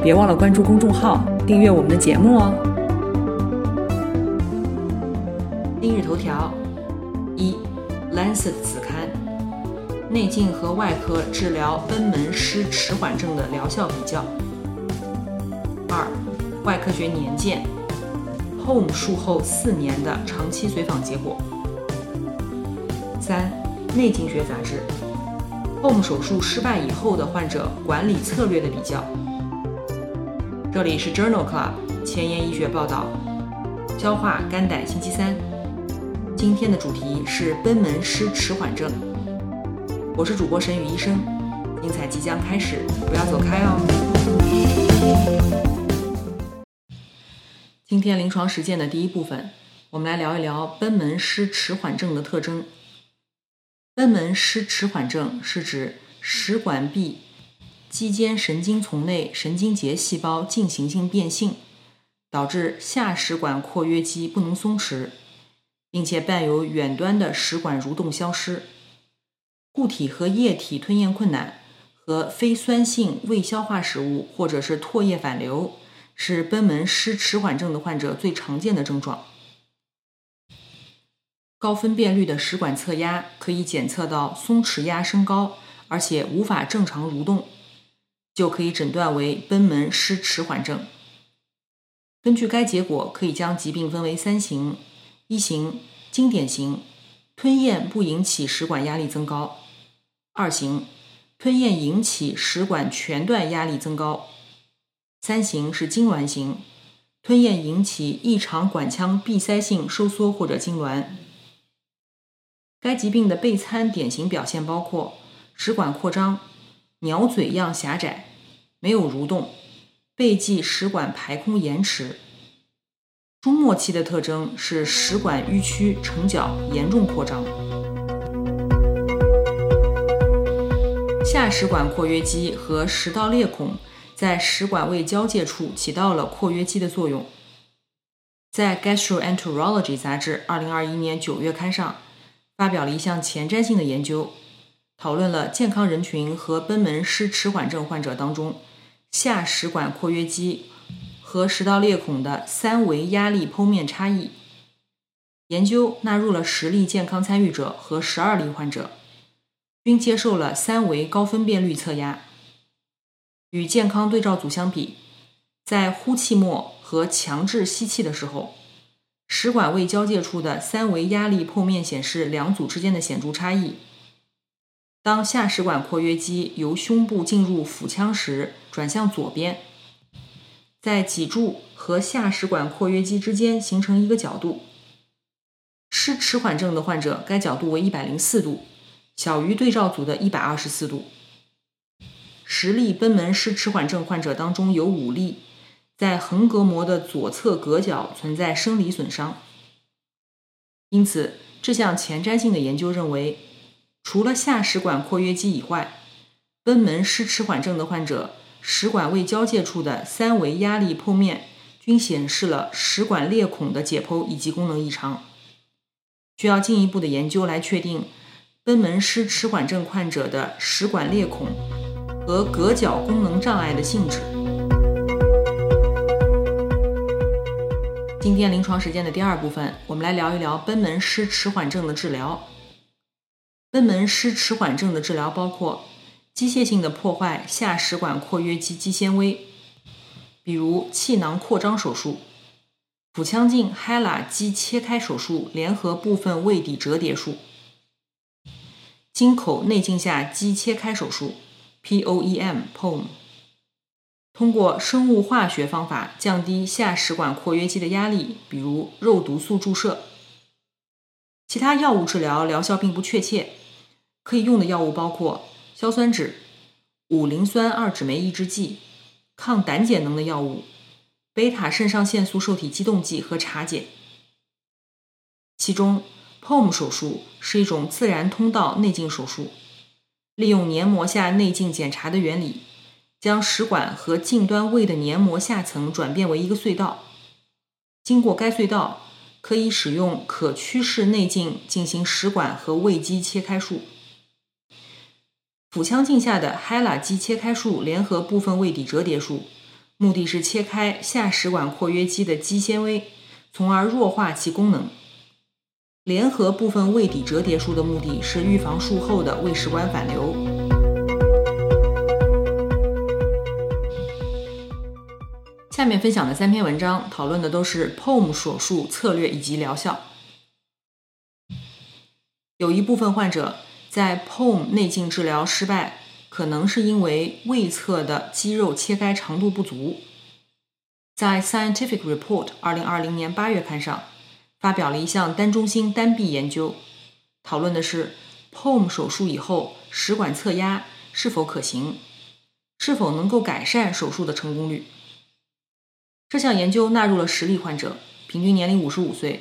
别忘了关注公众号，订阅我们的节目哦。今日头条：一，《Lancet》子刊，内镜和外科治疗贲门失迟缓症的疗效比较。二，《外科学年鉴》，Home 术后四年的长期随访结果。三，《内镜学杂志》，Home 手术失败以后的患者管理策略的比较。这里是 Journal Club 前沿医学报道，消化肝胆星期三，今天的主题是贲门失迟缓症。我是主播沈宇医生，精彩即将开始，不要走开哦。今天临床实践的第一部分，我们来聊一聊贲门失迟缓症的特征。贲门失迟缓症是指食管壁。肌间神经丛内神经节细胞进行性变性，导致下食管括约肌不能松弛，并且伴有远端的食管蠕动消失，固体和液体吞咽困难和非酸性未消化食物或者是唾液反流，是贲门失迟缓症的患者最常见的症状。高分辨率的食管侧压可以检测到松弛压升高，而且无法正常蠕动。就可以诊断为贲门失迟缓症。根据该结果，可以将疾病分为三型：一型经典型，吞咽不引起食管压力增高；二型吞咽引起食管全段压力增高；三型是痉挛型，吞咽引起异常管腔闭塞性收缩或者痉挛。该疾病的备餐典型表现包括食管扩张、鸟嘴样狭窄。没有蠕动，背际食管排空延迟。中末期的特征是食管迂曲成角严重扩张。下食管括约肌和食道裂孔在食管胃交界处起到了括约肌的作用。在《Gastroenterology》杂志2021年9月刊上发表了一项前瞻性的研究，讨论了健康人群和贲门失迟缓症患者当中。下食管括约肌和食道裂孔的三维压力剖面差异。研究纳入了十例健康参与者和十二例患者，均接受了三维高分辨率测压。与健康对照组相比，在呼气末和强制吸气的时候，食管胃交界处的三维压力剖面显示两组之间的显著差异。当下食管括约肌由胸部进入腹腔时，转向左边，在脊柱和下食管括约肌之间形成一个角度。失迟缓症的患者，该角度为一百零四度，小于对照组的一百二十四度。十例贲门失迟缓症患者当中，有五例在横膈膜的左侧隔角存在生理损伤。因此，这项前瞻性的研究认为。除了下食管括约肌以外，贲门失迟缓症的患者食管胃交界处的三维压力剖面均显示了食管裂孔的解剖以及功能异常，需要进一步的研究来确定贲门失迟缓症患者的食管裂孔和隔角功能障碍的性质。今天临床实践的第二部分，我们来聊一聊贲门失迟缓症的治疗。贲门失迟缓症的治疗包括机械性的破坏下食管括约肌肌纤维，比如气囊扩张手术、腹腔镜 HeLa 肌切开手术联合部分胃底折叠术、经口内镜下肌切开手术 （POEM），通过生物化学方法降低下食管括约肌的压力，比如肉毒素注射。其他药物治疗疗效并不确切。可以用的药物包括硝酸酯、五磷酸二酯酶抑制剂、抗胆碱能的药物、贝塔肾上腺素受体激动剂和茶碱。其中，POM 手术是一种自然通道内镜手术，利用黏膜下内镜检查的原理，将食管和近端胃的黏膜下层转变为一个隧道。经过该隧道，可以使用可屈式内镜进行食管和胃肌切开术。腹腔镜下的 HeLa 肌切开术联合部分胃底折叠术，目的是切开下食管括约肌的肌纤维，从而弱化其功能。联合部分胃底折叠术的目的是预防术后的胃食管反流。下面分享的三篇文章讨论的都是 POM 手术策略以及疗效。有一部分患者。在 POM 内镜治疗失败，可能是因为胃侧的肌肉切开长度不足。在 Scientific Report 二零二零年八月刊上，发表了一项单中心单臂研究，讨论的是 POM 手术以后食管侧压是否可行，是否能够改善手术的成功率。这项研究纳入了十例患者，平均年龄五十五岁，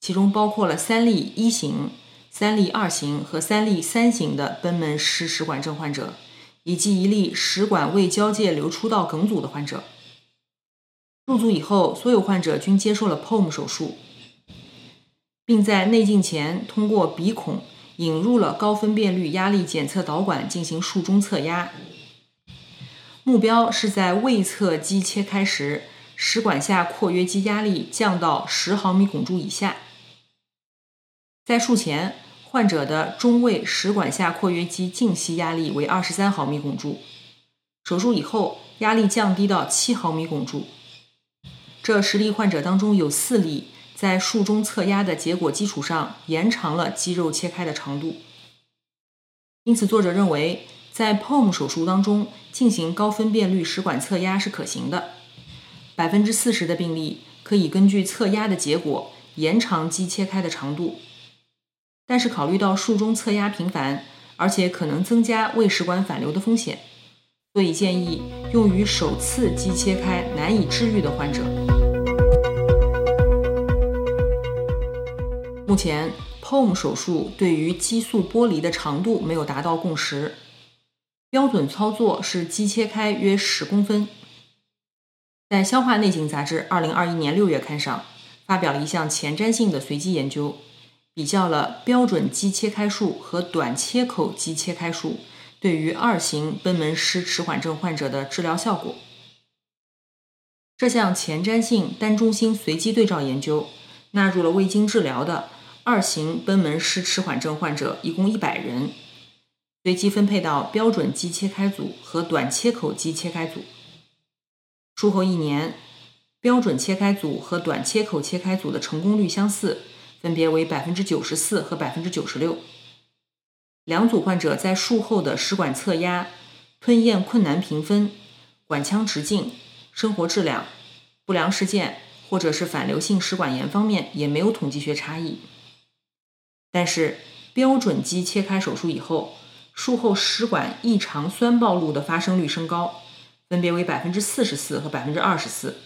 其中包括了三例一型。三例二型和三例三型的贲门失食管症患者，以及一例食管胃交界流出道梗阻的患者。入组以后，所有患者均接受了 POM 手术，并在内镜前通过鼻孔引入了高分辨率压力检测导管进行术中测压。目标是在胃侧肌切开时，食管下括约肌压力降到十毫米汞柱以下。在术前。患者的中位食管下括约肌静息压力为二十三毫米汞柱，手术以后压力降低到七毫米汞柱。这十例患者当中有四例在术中测压的结果基础上延长了肌肉切开的长度。因此，作者认为在 POM 手术当中进行高分辨率食管测压是可行的。百分之四十的病例可以根据测压的结果延长肌切开的长度。但是考虑到术中测压频繁，而且可能增加胃食管反流的风险，所以建议用于首次肌切开难以治愈的患者。目前，POM 手术对于激素剥离的长度没有达到共识，标准操作是肌切开约十公分。在《消化内镜》杂志二零二一年六月刊上发表了一项前瞻性的随机研究。比较了标准肌切开术和短切口肌切开术对于二型贲门失迟缓症患者的治疗效果。这项前瞻性单中心随机对照研究纳入了未经治疗的二型贲门失迟缓症患者，一共一百人，随机分配到标准肌切开组和短切口肌切开组。术后一年，标准切开组和短切口切开组的成功率相似。分别为百分之九十四和百分之九十六。两组患者在术后的食管侧压、吞咽困难评分、管腔直径、生活质量、不良事件或者是反流性食管炎方面也没有统计学差异。但是标准肌切开手术以后，术后食管异常酸暴露的发生率升高，分别为百分之四十四和百分之二十四。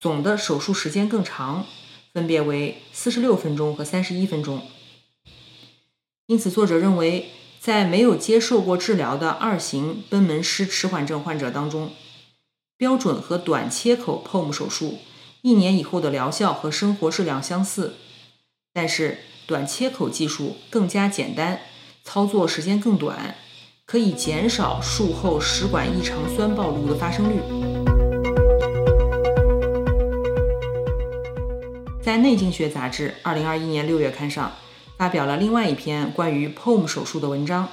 总的手术时间更长。分别为四十六分钟和三十一分钟。因此，作者认为，在没有接受过治疗的二型贲门失迟缓症患者当中，标准和短切口 POM 手术一年以后的疗效和生活质量相似，但是短切口技术更加简单，操作时间更短，可以减少术后食管异常酸暴露的发生率。在《内镜学杂志》二零二一年六月刊上发表了另外一篇关于 POM 手术的文章。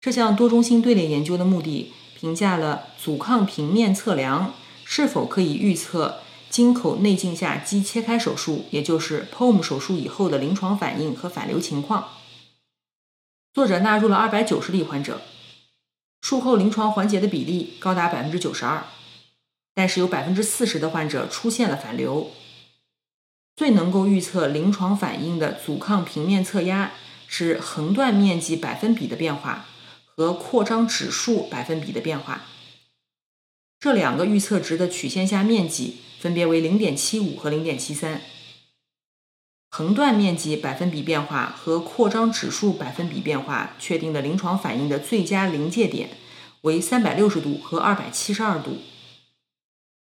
这项多中心队列研究的目的，评价了阻抗平面测量是否可以预测经口内镜下肌切开手术，也就是 POM 手术以后的临床反应和反流情况。作者纳入了二百九十例患者，术后临床缓解的比例高达百分之九十二，但是有百分之四十的患者出现了反流。最能够预测临床反应的阻抗平面测压是横断面积百分比的变化和扩张指数百分比的变化。这两个预测值的曲线下面积分别为0.75和0.73。横断面积百分比变化和扩张指数百分比变化确定的临床反应的最佳临界点为360度和272度。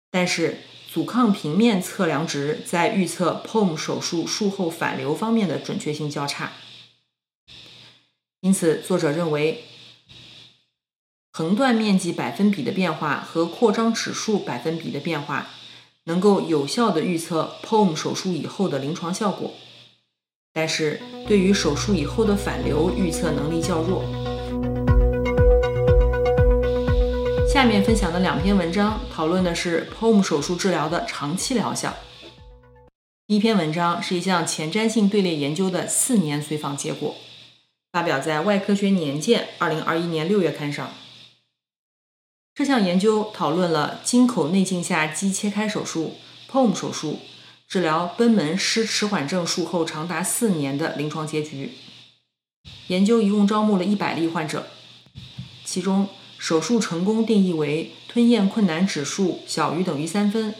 但是，阻抗平面测量值在预测 POM 手术术后反流方面的准确性较差。因此，作者认为，横断面积百分比的变化和扩张指数百分比的变化能够有效地预测 POM 手术以后的临床效果，但是对于手术以后的反流预测能力较弱。下面分享的两篇文章讨论的是 POM 手术治疗的长期疗效。第一篇文章是一项前瞻性队列研究的四年随访结果，发表在《外科学年鉴》二零二一年六月刊上。这项研究讨论了经口内镜下肌切开手术 （POM 手术）治疗贲门失迟缓症术后长达四年的临床结局。研究一共招募了一百例患者，其中。手术成功定义为吞咽困难指数小于等于三分，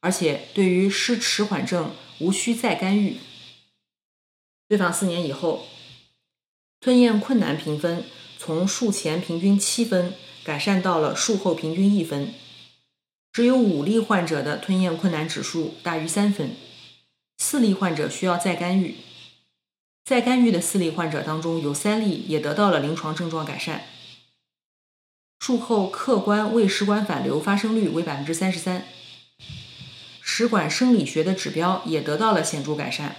而且对于失迟缓症无需再干预。对访四年以后，吞咽困难评分从术前平均七分改善到了术后平均一分，只有五例患者的吞咽困难指数大于三分，四例患者需要再干预。再干预的四例患者当中，有三例也得到了临床症状改善。术后客观胃食管反流发生率为百分之三十三，食管生理学的指标也得到了显著改善，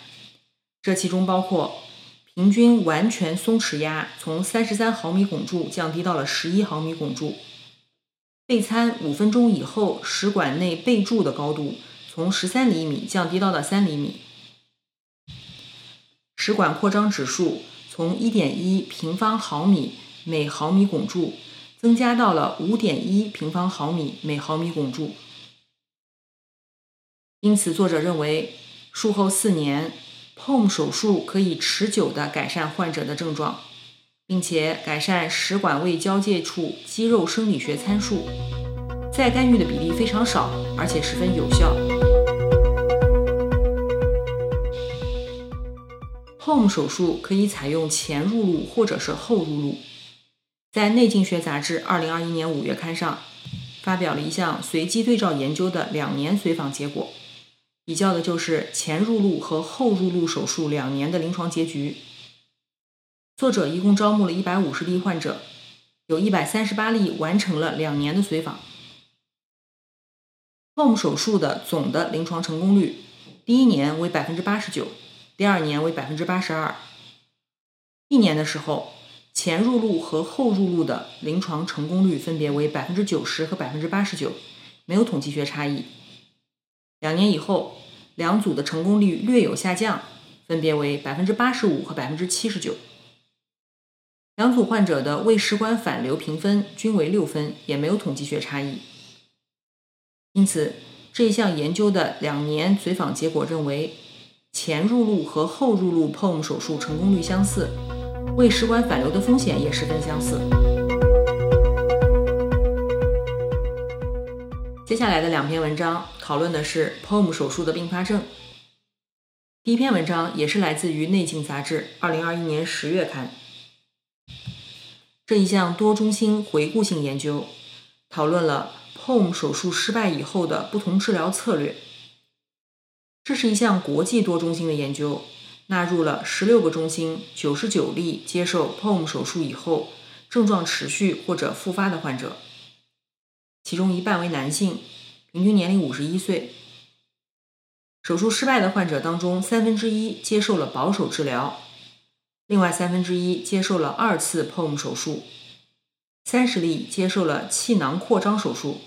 这其中包括平均完全松弛压从三十三毫米汞柱降低到了十一毫米汞柱，备餐五分钟以后食管内备柱的高度从十三厘米降低到了三厘米，食管扩张指数从一点一平方毫米每毫米汞柱。增加到了五点一平方毫米每毫米汞柱，因此作者认为，术后四年，POM 手术可以持久地改善患者的症状，并且改善食管胃交界处肌肉生理学参数，再干预的比例非常少，而且十分有效。Home 手术可以采用前入路或者是后入路。在《内镜学杂志》二零二一年五月刊上，发表了一项随机对照研究的两年随访结果，比较的就是前入路和后入路手术两年的临床结局。作者一共招募了一百五十例患者，有一百三十八例完成了两年的随访。Home 手术的总的临床成功率，第一年为百分之八十九，第二年为百分之八十二。一年的时候。前入路和后入路的临床成功率分别为百分之九十和百分之八十九，没有统计学差异。两年以后，两组的成功率略有下降，分别为百分之八十五和百分之七十九。两组患者的胃食管反流评分均为六分，也没有统计学差异。因此，这一项研究的两年随访结果认为，前入路和后入路 POM 手术成功率相似。胃食管反流的风险也十分相似。接下来的两篇文章讨论的是 POM 手术的并发症。第一篇文章也是来自于《内镜杂志》二零二一年十月刊。这一项多中心回顾性研究讨论了 POM 手术失败以后的不同治疗策略。这是一项国际多中心的研究。纳入了十六个中心、九十九例接受 POM 手术以后症状持续或者复发的患者，其中一半为男性，平均年龄五十一岁。手术失败的患者当中，三分之一接受了保守治疗，另外三分之一接受了二次 POM 手术，三十例接受了气囊扩张手术，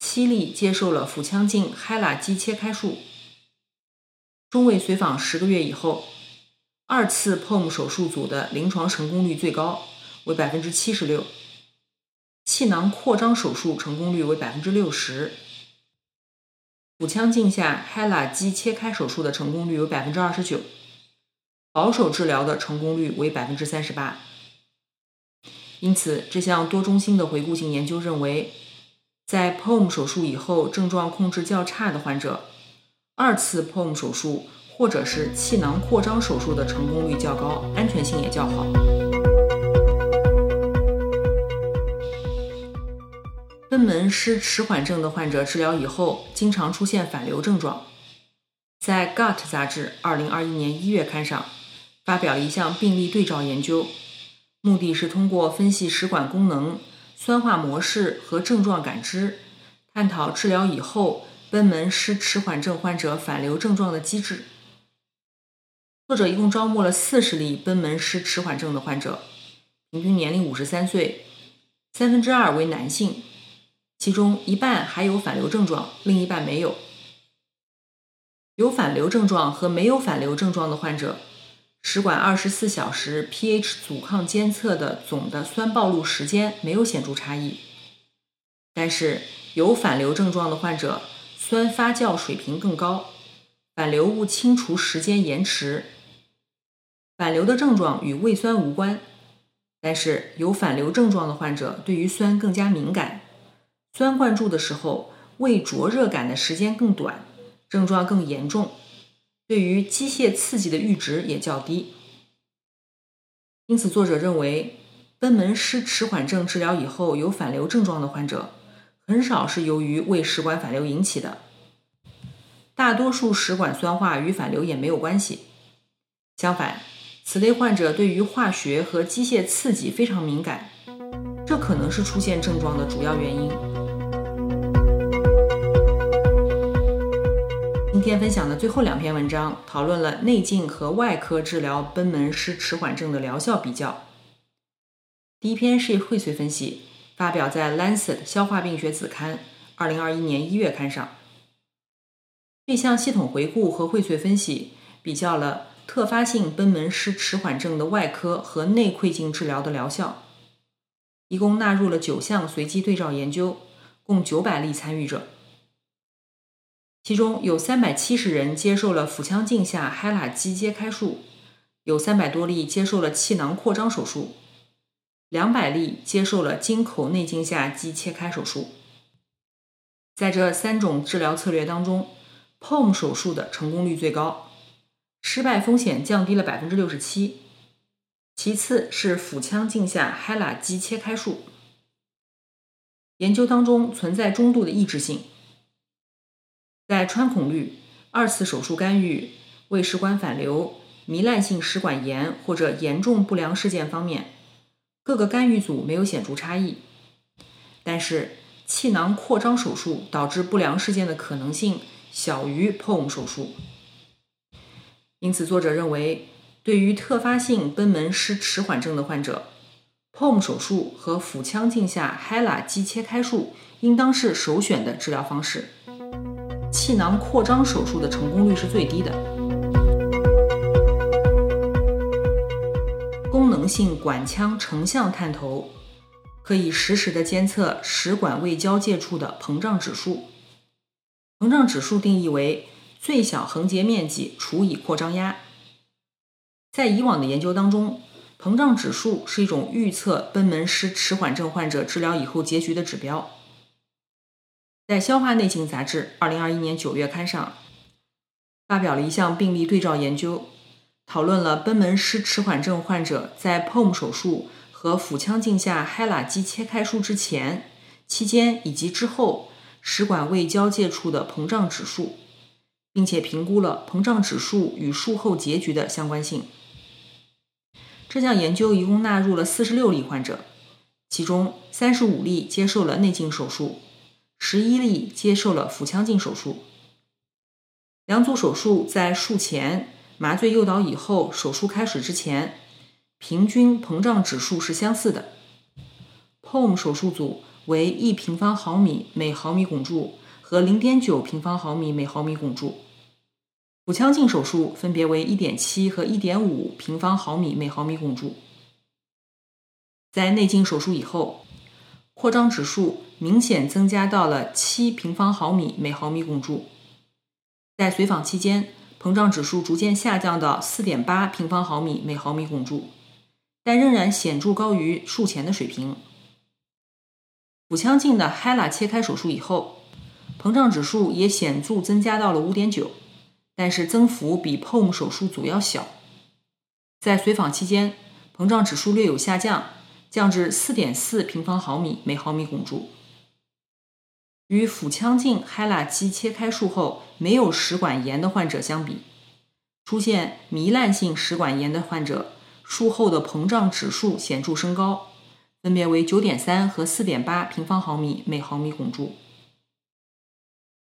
七例接受了腹腔镜 HeLa 肌切开术。中位随访十个月以后，二次 POM 手术组的临床成功率最高，为百分之七十六；气囊扩张手术成功率为百分之六十；腹腔镜下 HeLa 肌切开手术的成功率为百分之二十九；保守治疗的成功率为百分之三十八。因此，这项多中心的回顾性研究认为，在 POM 手术以后症状控制较差的患者，二次 POM 手术或者是气囊扩张手术的成功率较高，安全性也较好。贲门失迟缓症的患者治疗以后，经常出现反流症状。在《Gut》杂志2021年1月刊上发表一项病例对照研究，目的是通过分析食管功能、酸化模式和症状感知，探讨治疗以后贲门失迟缓症患者反流症状的机制。作者一共招募了40例贲门失迟缓症的患者，平均年龄53岁，三分之二为男性。其中一半还有反流症状，另一半没有。有反流症状和没有反流症状的患者，食管二十四小时 pH 阻抗监测的总的酸暴露时间没有显著差异。但是有反流症状的患者，酸发酵水平更高，反流物清除时间延迟。反流的症状与胃酸无关，但是有反流症状的患者对于酸更加敏感。酸灌注的时候，胃灼热感的时间更短，症状更严重，对于机械刺激的阈值也较低。因此，作者认为，贲门失迟缓症治疗以后有反流症状的患者，很少是由于胃食管反流引起的，大多数食管酸化与反流也没有关系。相反，此类患者对于化学和机械刺激非常敏感，这可能是出现症状的主要原因。今天分享的最后两篇文章讨论了内镜和外科治疗贲门失迟缓症的疗效比较。第一篇是荟萃分析，发表在《Lancet 消化病学子刊》二零二一年一月刊上。这项系统回顾和荟萃分析比较了特发性贲门失迟缓症的外科和内窥镜治疗的疗效，一共纳入了九项随机对照研究，共九百例参与者。其中有三百七十人接受了腹腔镜下 HeLa 肌切开术，有三百多例接受了气囊扩张手术，两百例接受了经口内镜下肌切开手术。在这三种治疗策略当中，POM 手术的成功率最高，失败风险降低了百分之六十七。其次是腹腔镜下 HeLa 肌切开术。研究当中存在中度的抑制性。在穿孔率、二次手术干预、胃食管反流、糜烂性食管炎或者严重不良事件方面，各个干预组没有显著差异。但是气囊扩张手术导致不良事件的可能性小于 POM 手术。因此，作者认为，对于特发性贲门失迟缓症的患者，POM 手术和腹腔镜下 HeLa 肌切开术应当是首选的治疗方式。气囊扩张手术的成功率是最低的。功能性管腔成像探头可以实时的监测食管胃交界处的膨胀指数。膨胀指数定义为最小横截面积除以扩张压。在以往的研究当中，膨胀指数是一种预测贲门失迟缓症患者治疗以后结局的指标。在《消化内镜》杂志二零二一年九月刊上，发表了一项病例对照研究，讨论了贲门失迟缓症患者在 POM 手术和腹腔镜下 HeLa 肌切开术之前、期间以及之后食管胃交界处的膨胀指数，并且评估了膨胀指数与术后结局的相关性。这项研究一共纳入了四十六例患者，其中三十五例接受了内镜手术。十一例接受了腹腔镜手术，两组手术在术前、麻醉诱导以后、手术开始之前，平均膨胀指数是相似的。POM 手术组为一平方毫米每毫米汞柱和零点九平方毫米每毫米汞柱，腹腔镜手术分别为一点七和一点五平方毫米每毫米汞柱。在内镜手术以后。扩张指数明显增加到了七平方毫米每毫米汞柱，在随访期间，膨胀指数逐渐下降到四点八平方毫米每毫米汞柱，但仍然显著高于术前的水平。腹腔镜的 Hella 切开手术以后，膨胀指数也显著增加到了五点九，但是增幅比 POM 手术组要小。在随访期间，膨胀指数略有下降，降至四点四平方毫米每毫米汞柱。与腹腔镜 HeLa 肌切开术后没有食管炎的患者相比，出现糜烂性食管炎的患者，术后的膨胀指数显著升高，分别为九点三和四点八平方毫米每毫米汞柱。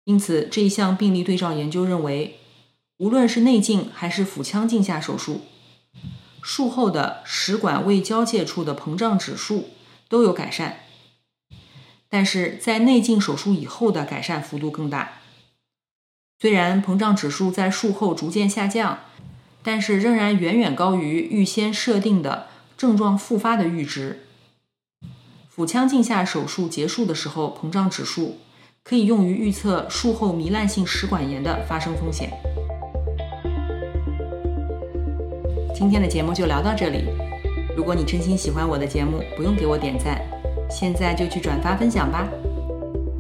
因此，这一项病例对照研究认为，无论是内镜还是腹腔镜下手术，术后的食管胃交界处的膨胀指数都有改善，但是在内镜手术以后的改善幅度更大。虽然膨胀指数在术后逐渐下降，但是仍然远远高于预先设定的症状复发的阈值。腹腔镜下手术结束的时候，膨胀指数。可以用于预测术后糜烂性食管炎的发生风险。今天的节目就聊到这里。如果你真心喜欢我的节目，不用给我点赞，现在就去转发分享吧，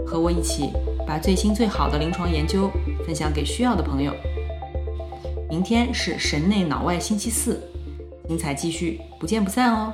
和我一起把最新最好的临床研究分享给需要的朋友。明天是神内脑外星期四，精彩继续，不见不散哦。